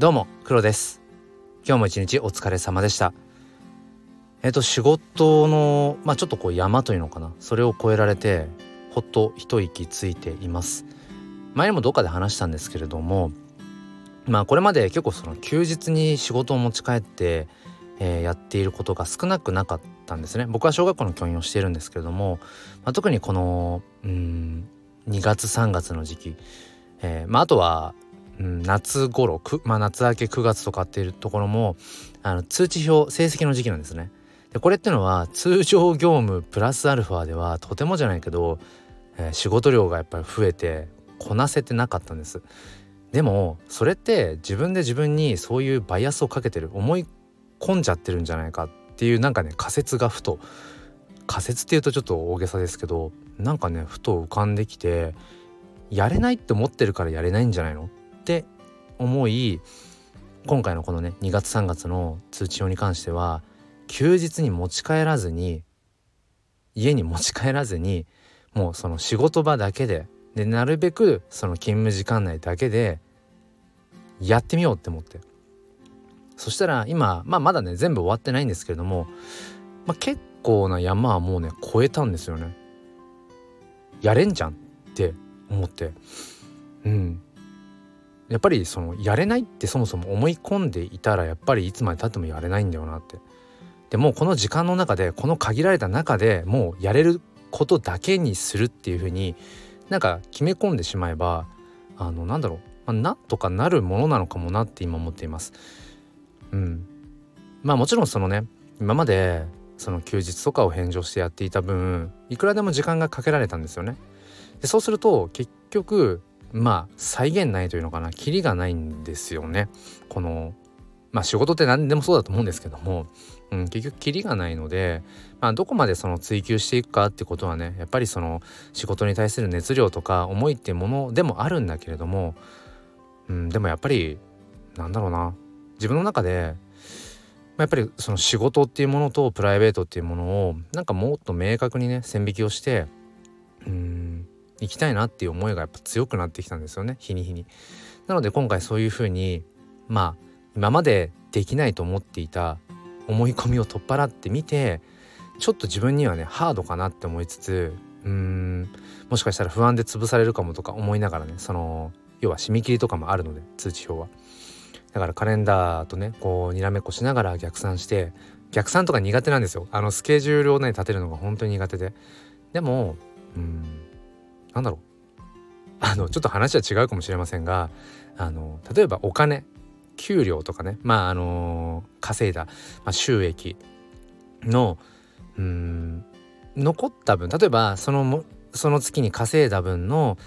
どうも黒です。今日も一日お疲れ様でした。えっと仕事のまあちょっとこう山というのかな。それを越えられてほっと一息ついています。前にもどっかで話したんですけれどもまあこれまで結構その休日に仕事を持ち帰ってえー、やっていることが少なくなかったんですね。僕は小学校の教員をしているんですけれども、まあ、特にこのうん2月3月の時期、えー、まあ、あとは、うん、夏頃まあ、夏明け9月とかっていうところもあの通知表成績の時期なんですね。でこれってのは通常業務プラスアルファではとてもじゃないけど、えー、仕事量がやっぱり増えてこなせてなかったんです。でもそれって自分で自分にそういうバイアスをかけてる思い込んじゃってるんじゃないかっていうなんかね仮説がふと仮説っていうとちょっと大げさですけどなんかねふと浮かんできてやれないって思ってるからやれないんじゃないの？って思い今回のこのね2月3月の通知表に関しては休日に持ち帰らずに家に持ち帰らずにもうその仕事場だけででなるべくその勤務時間内だけでやってみようって思って。そしたら今、まあ、まだね全部終わってないんですけれども、まあ、結構な山はもうね超えたんですよね。やれんじゃんって思って。うん。やっぱりそのやれないってそもそも思い込んでいたらやっぱりいつまでたってもやれないんだよなって。でもこの時間の中でこの限られた中でもうやれることだけにするっていうふうになんか決め込んでしまえばあのなんだろう、まあ、なんとかなるものなのかもなって今思っています。うん。まあもちろんそのね今までその休日とかを返上してやっていた分いくらでも時間がかけられたんですよね。でそうすると結局まあ再現ないというのかな。キリがないんですよね。このまあ仕事って何でもそうだと思うんですけども、うん、結局キリがないので、まあ、どこまでその追求していくかってことはねやっぱりその仕事に対する熱量とか思いってものでもあるんだけれども、うん、でもやっぱりなんだろうな。自分の中でまやっぱりその仕事っていうものとプライベートっていうものをなんかもっと明確にね線引きをしてうん行きたいなっていう思いがやっぱ強くなってきたんですよね日に日に。なので今回そういうふうにまあ今までできないと思っていた思い込みを取っ払ってみてちょっと自分にはねハードかなって思いつつうーんもしかしたら不安で潰されるかもとか思いながらねその要は締め切りとかもあるので通知表は。だからカレンダーとねこうにらめっこしながら逆算して逆算とか苦手なんですよあのスケジュールをね立てるのが本当に苦手ででもうんなんだろうあのちょっと話は違うかもしれませんがあの例えばお金給料とかねまああの稼いだ、まあ、収益のうん残った分例えばそのその月に稼いだ分の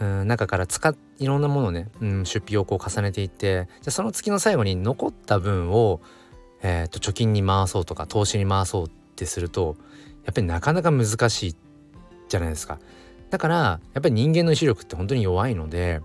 うん中から使っいろんなものね、うん、出費をこう重ねていってじゃその月の最後に残った分を、えーと、貯金に回そうとか投資に回そうってするとやっぱりなかなか難しいじゃないですか。だからやっぱり人間の意志力って本当に弱いので、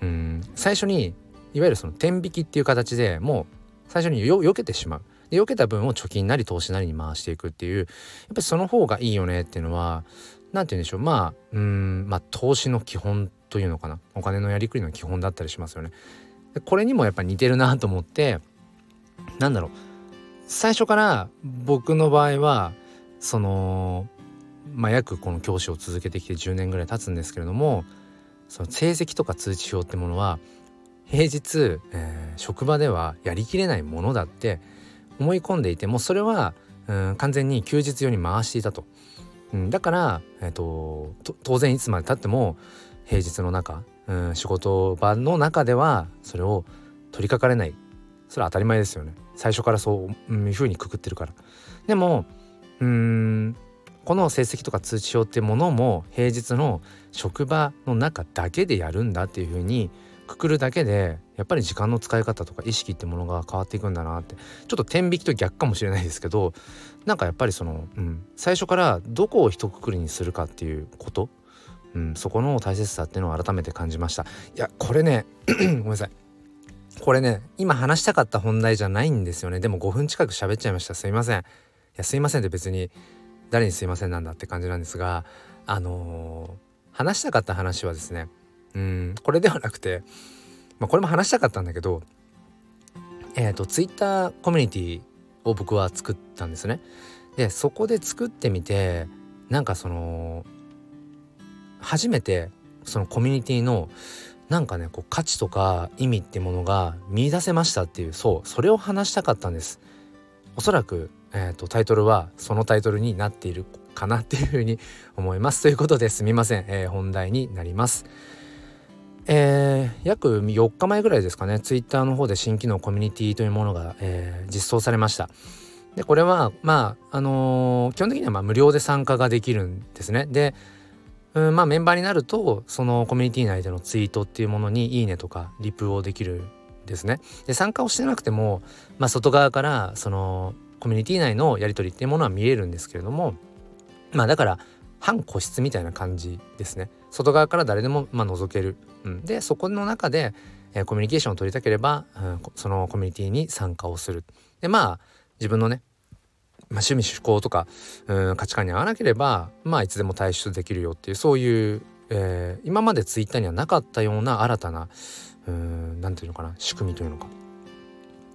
うん、最初にいわゆるその天引きっていう形でもう最初によ避けてしまう。で避けた分を貯金なり投資なりに回していくっていうやっぱりその方がいいよねっていうのは何て言うんでしょうまあうんまあ投資の基本というのかなお金のやりくりの基本だったりしますよね。これにもやっぱ似てるなと思ってなんだろう最初から僕の場合はそのまあ約この教師を続けてきて10年ぐらい経つんですけれどもその成績とか通知表ってものは平日、えー、職場ではやりきれないものだって思い込んでいてもそれは、うん、完全に休日用に回していたと。うん、だから、えーと当然いつまでたっても平日の中、うん、仕事場の中ではそれを取りかかれない。それは当たり前ですよね。最初からそういうふうにくくってるから。でもうんこの成績とか通知表ってものも平日の職場の中だけでやるんだっていうふうにくくるだけでやっぱり時間の使い方とか意識ってものが変わっていくんだなってちょっと天引きと逆かもしれないですけどなんかやっぱりその、うん、最初からどこを一括りにするかっていうこと。うん、そこの大切さっていうのを改めて感じました。いやこれねごめんなさい。これね今話したかった本題じゃないんですよね。でも5分近く喋っちゃいました。すいません。いやすいませんって別に誰にすいませんなんだって感じなんですがあのー、話したかった話はですねうんこれではなくてまあこれも話したかったんだけどえーと、ツイッターコミュニティを僕は作ったんですね。でそこで作ってみてなんかその初めてそのコミュニティのなんかねこう価値とか意味ってものが見出せましたっていうそうそれを話したかったんです。おそらく、えーと、タイトルはそのタイトルになっているかなっていうふうに思います。ということですみません、えー、本題になります。えー、約4日前ぐらいですかね。ツイッターの方で新機能コミュニティというものが、えー、実装されました。でこれはまああのー、基本的にはま無料で参加ができるんですね。でうんまあメンバーになるとそのコミュニティ内でのツイートっていうものに「いいね」とかリプをできるですね。で参加をしてなくても、まあ、外側からそのコミュニティ内のやり取りっていうものは見えるんですけれどもまあだから半個室みたいな感じですね外側から誰でもまあ覗けるうん、でそこの中で、えー、コミュニケーションを取りたければ、うん、そのコミュニティに参加をする。でまあ自分のね、まあ、趣味趣向とか、うん、価値観に合わなければまあいつでも退出できるよっていうそういう、えー、今までツイッターにはなかったような新たな何て言うのかな仕組みというのか。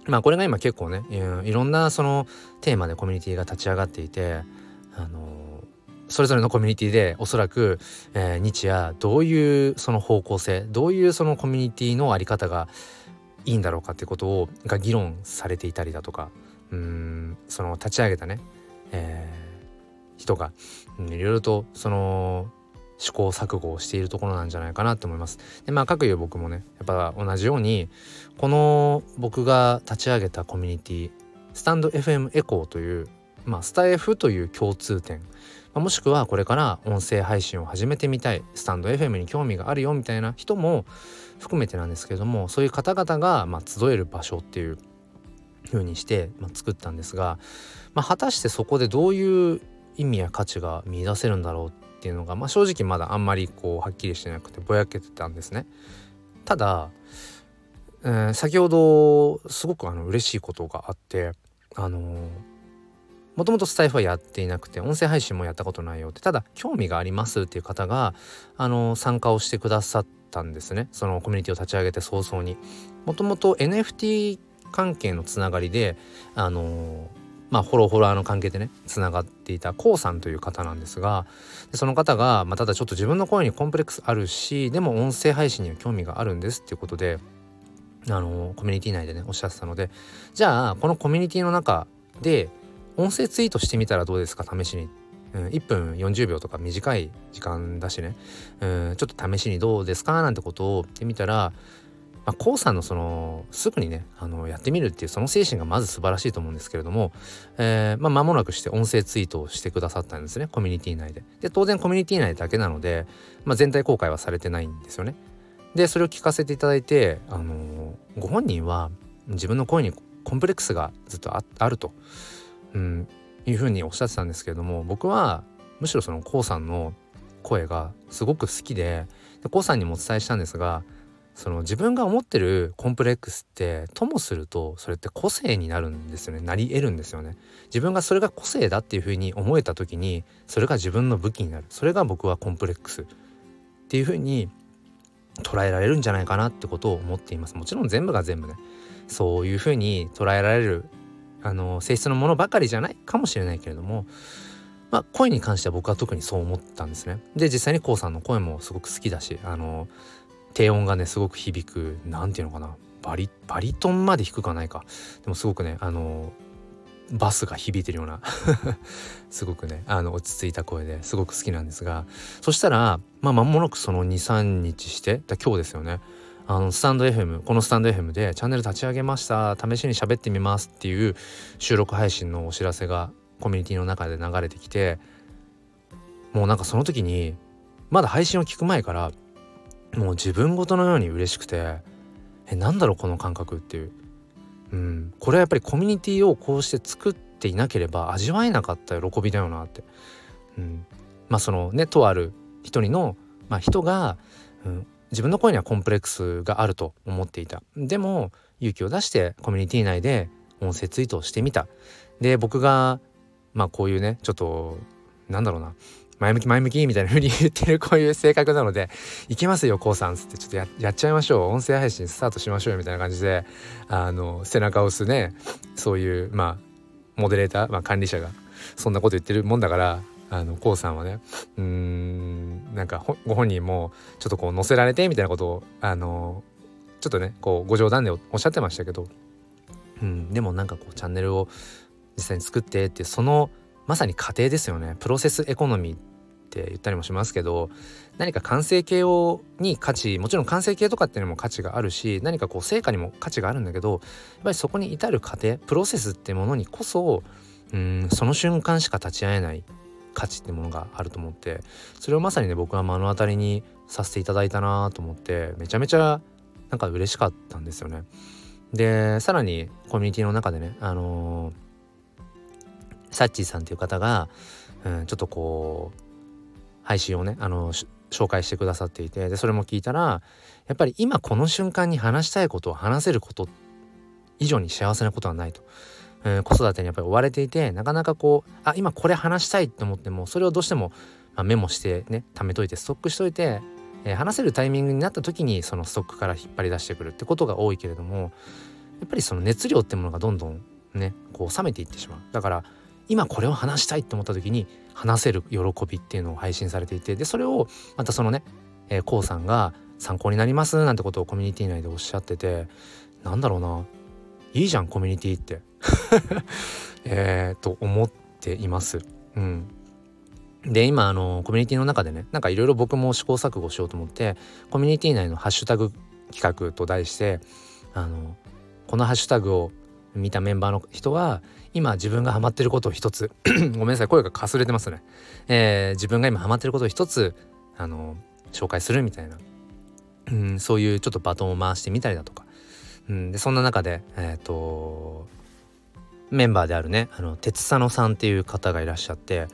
まあこれが今結構ねいろんなそのテーマでコミュニティが立ち上がっていてあのそれぞれのコミュニティでおそらく、えー、日夜どういうその方向性どういうそのコミュニティの在り方がいいんだろうかってことをが議論されていたりだとかうんその立ち上げたね、えー、人がいろいろとその試行錯誤をしているところなんじゃないかなと思います。でまあ各いう僕もねやっぱ同じようにこの僕が立ち上げたコミュニティスタンド FM エコーというまあスタ F という共通点もしくはこれから音声配信を始めてみたいスタンド FM に興味があるよみたいな人も含めてなんですけれどもそういう方々がまあ集える場所っていう風にして、まあ作ったんですが、まあ、果たしてそこでどういう意味や価値が見出せるんだろうっていうのが、まあ、正直まだあんまりこうはっきりしてなくてぼやけてたんですね。ただ、えー、先ほどすごくあの嬉しいことがあってあのーもともとスタイフはやっていなくて音声配信もやったことないよってただ興味がありますっていう方があの参加をしてくださったんですねそのコミュニティを立ち上げて早々にもともと NFT 関係のつながりであのまあホロホラーの関係でねつながっていた k o さんという方なんですがその方が、まあ、ただちょっと自分の声にコンプレックスあるしでも音声配信には興味があるんですっていうことであのコミュニティ内でねおっしゃってたのでじゃあこのコミュニティの中で音声ツイートしてみたらどうですか？試しに。うん、1分40秒とか短い時間だしね、うん、ちょっと試しにどうですか？なんてことを言ってみたら、まあ、コウさんのそのすぐにねあのやってみるっていうその精神がまず素晴らしいと思うんですけれども、えー、まあ、間もなくして音声ツイートをしてくださったんですねコミュニティ内で。で当然コミュニティ内だけなので、まあ、全体公開はされてないんですよね。でそれを聞かせていただいて、あのー、ご本人は自分の声にコンプレックスがずっとあると。うん、いうふうにおっしゃってたんですけれども僕はむしろその k o さんの声がすごく好きでで k o さんにもお伝えしたんですがその自分が思ってるコンプレックスってともするとそれって個性になるんですよね。なり得るんですよね自分がそれが個性だっていうふうに思えた時にそれが自分の武器になる。それが僕はコンプレックスっていうふうに捉えられるんじゃないかなってことを思っています。もちろん全部が全部ね。そういうふうに捉えられるあの性質のものばかりじゃないかもしれないけれどもまあ声に関しては僕は特にそう思ったんですね。で実際に k o さんの声もすごく好きだしあの低音がねすごく響く何て言うのかな。バリバリトンまで低くはないか。でもすごくねあのバスが響いてるような。すごくねあの落ち着いた声ですごく好きなんですが。そしたらまあ間もなくその23日してだ今日ですよね。あのスタンド FM このスタンド FM でチャンネル立ち上げました。試しに喋ってみますっていう収録配信のお知らせがコミュニティの中で流れてきてもうなんかその時にまだ配信を聞く前からもう自分ごとのように嬉しくてえなんだろうこの感覚っていう、うん、これはやっぱりコミュニティをこうして作っていなければ味わえなかった喜びだよなって、うん、まあそのねとある一人の、まあ、人が、うん、自分の声にはコンプレックスがあると思っていた。でも勇気を出してコミュニティ内で音声ツイートをしてみた。で僕がまあこういうねちょっとなんだろうな。前向き前向きみたいな風に言ってるこういう性格なので「行きますよこうさん」っつってちょっとややっちゃいましょう。音声配信スタートしましょうよみたいな感じであの背中を押すねそういうまあモデレーター、まあ、管理者がそんなこと言ってるもんだからあのこうさんはねうーんなんかご本人もちょっとこう載せられてみたいなことをあのちょっとねこうご冗談でおっしゃってましたけど、うん、でもなんかこうチャンネルを実際に作ってってそのまさに過程ですよね。プロセスエコノミーっって言ったりもしますけど何か完成形をに価値もちろん完成形とかっていうのも価値があるし何かこう成果にも価値があるんだけどやっぱりそこに至る過程プロセスってものにこそうんその瞬間しか立ち会えない価値ってものがあると思ってそれをまさにね僕は目の当たりにさせていただいたなと思ってめちゃめちゃなんか嬉しかったんですよね。でさらにコミュニティの中でねあのー、サッチーさんっていう方が、うん、ちょっとこう配信をねあの紹介してくださっていてでそれも聞いたらやっぱり今この瞬間に話したいことを話せること以上に幸せなことはないと。えー、子育てにやっぱり追われていてなかなかこうあ今これ話したいって思ってもそれをどうしても、まあ、メモしてね貯めといてストックしといて、えー、話せるタイミングになった時にそのストックから引っ張り出してくるってことが多いけれどもやっぱりその熱量ってものがどんどんねこう冷めていってしまうだから今これを話したいって思った時に話せる喜びっていうのを配信されていてでそれをまたそのねえー、こうさんが参考になりますなんてことをコミュニティ内でおっしゃっててなんだろうないいじゃんコミュニティって えと思っています。うん、で今あのコミュニティの中でねなんかいろいろ僕も試行錯誤しようと思ってコミュニティ内のハッシュタグ企画と題してあのこのハッシュタグを見たメンバーの人は今自分がハマってることを一つ ごめんなさい声がかすれてますね、えー、自分が今ハマってることを一つあの紹介するみたいな、うん、そういうちょっとバトンを回してみたりだとか。うん、でそんな中でえっ、ー、とメンバーであるねあの鉄佐野さんっていう方がいらっしゃって、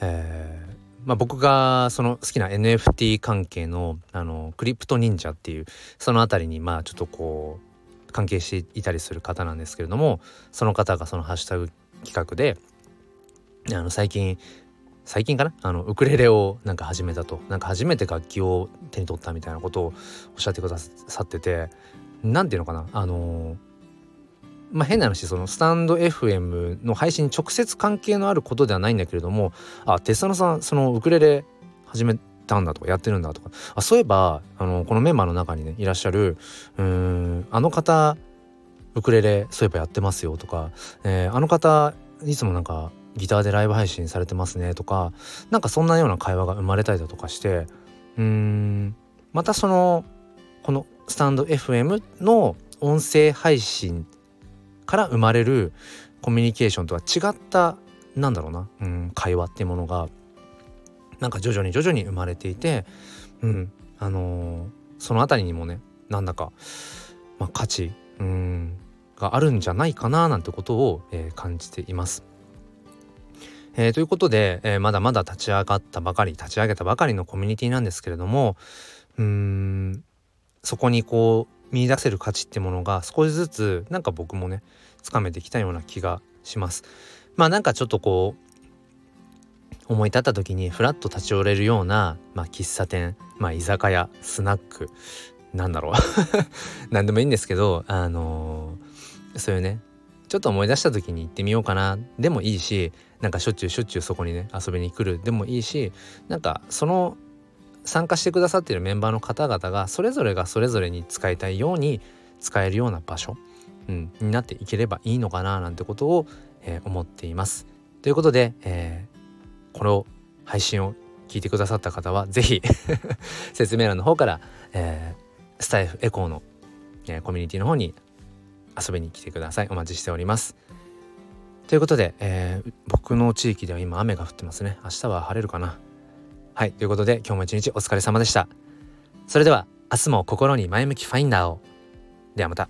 えーまあ、僕がその好きな NFT 関係のあのクリプト忍者っていうその辺りにまあちょっとこう関係していたりする方なんですけれどもその方がそのハッシュタグ企画であの最近最近かな？あのウクレレをなんか始めたと。なんか初めて楽器を手に取ったみたいなことをおっしゃってくださってて何て言うのかな？あのまあ変な話そのスタンド FM の配信に直接関係のあることではないんだけれどもあテスタノさんそのウクレレ始めたんだとかやってるんだとか。あそういえばあのこのメンバーの中にねいらっしゃるうんあの方ウクレレそういえばやってますよとか、えー、あの方いつもなんかギターでライブ配信されてますねとかなんかそんなような会話が生まれたりだとかしてうんまたそのこのスタンド FM の音声配信から生まれるコミュニケーションとは違ったなんだろうな、うん、会話っていうものがなんか徐々に徐々に生まれていて、うんあのー、その辺りにもねなんだか、まあ、価値、うん、があるんじゃないかななんてことを、えー、感じています。えー、ということで、えー、まだまだ立ち上がったばかり立ち上げたばかりのコミュニティなんですけれどもうんそこにこう見出せる価値ってものが少しずつなんか僕もねつかめてきたような気がします。まあなんかちょっとこう思い立った時にふらっと立ち寄れるような、まあ、喫茶店、まあ、居酒屋スナックなんだろう。何でもいいんですけどあのー、そういうねちょっと思い出した時に行ってみようかな。でもいいしなんかしょっちゅうしょっちゅうそこにね遊びに来る。でもいいしなんかその参加してくださっているメンバーの方々がそれぞれがそれぞれに使いたいように使えるような場所、うん、になっていければいいのかななんてことを、えー、思っています。ということで、えー、この配信を聞いてくださった方は是非 説明欄の方から、えー、スタイフエコーの、えー、コミュニティの方に遊びに来てください。お待ちしております。ということで、えー、僕の地域では今雨が降ってますね。明日は晴れるかな。はいということで今日も一日お疲れ様でした。それでは明日も心に前向きファインダーを。ではまた。